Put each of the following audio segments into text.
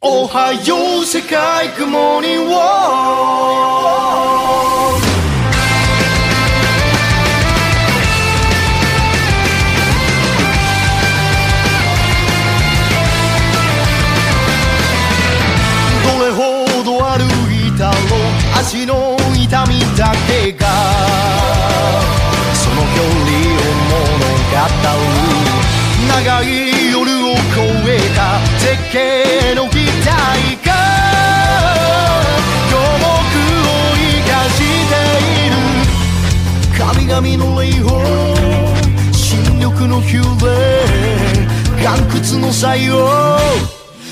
おはよう世界グモー。ニングどれほど歩いたろう足の痛みだけが。その距離を物語る。長い々の霊峰新緑の幽霊岩窟の採用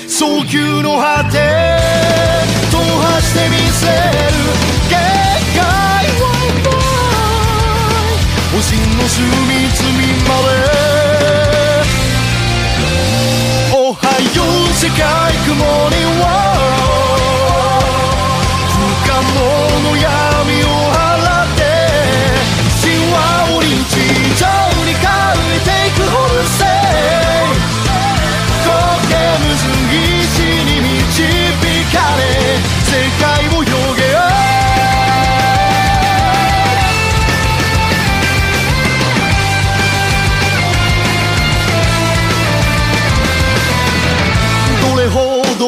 早急の果て踏破してみせる限界は星の隅々まで。おはよう世界雲には。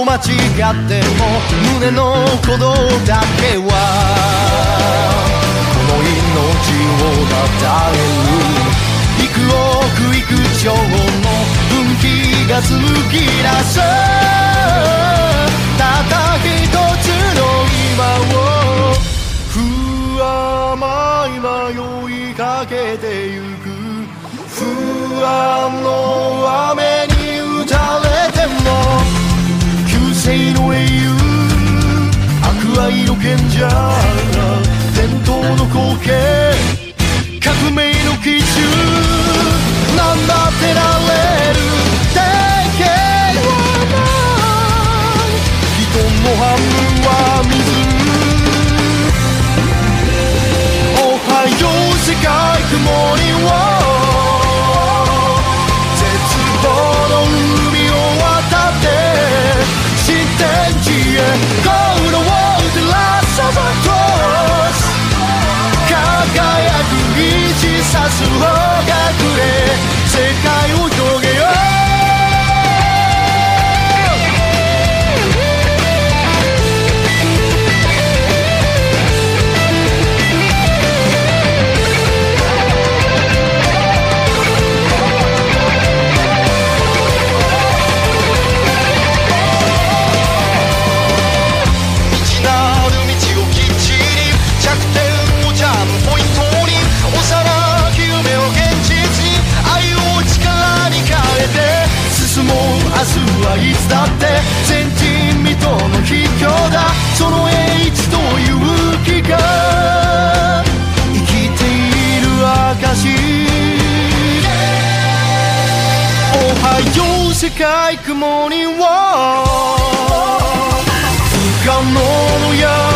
間違っても胸の鼓動だけはこの命をたたえる幾億幾兆の分岐が続き出す悪愛の賢者伝統の光景。革命の基準。明日はいつだって前人未到の秘境だ。その栄一という気が生きている証おはよう世界雲には。不可能の山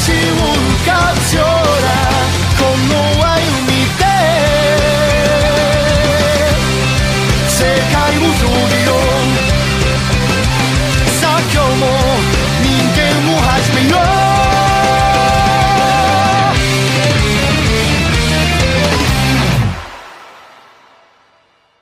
しを浮かこの愛を見て世界を広げよさあ今日も人間を始めよ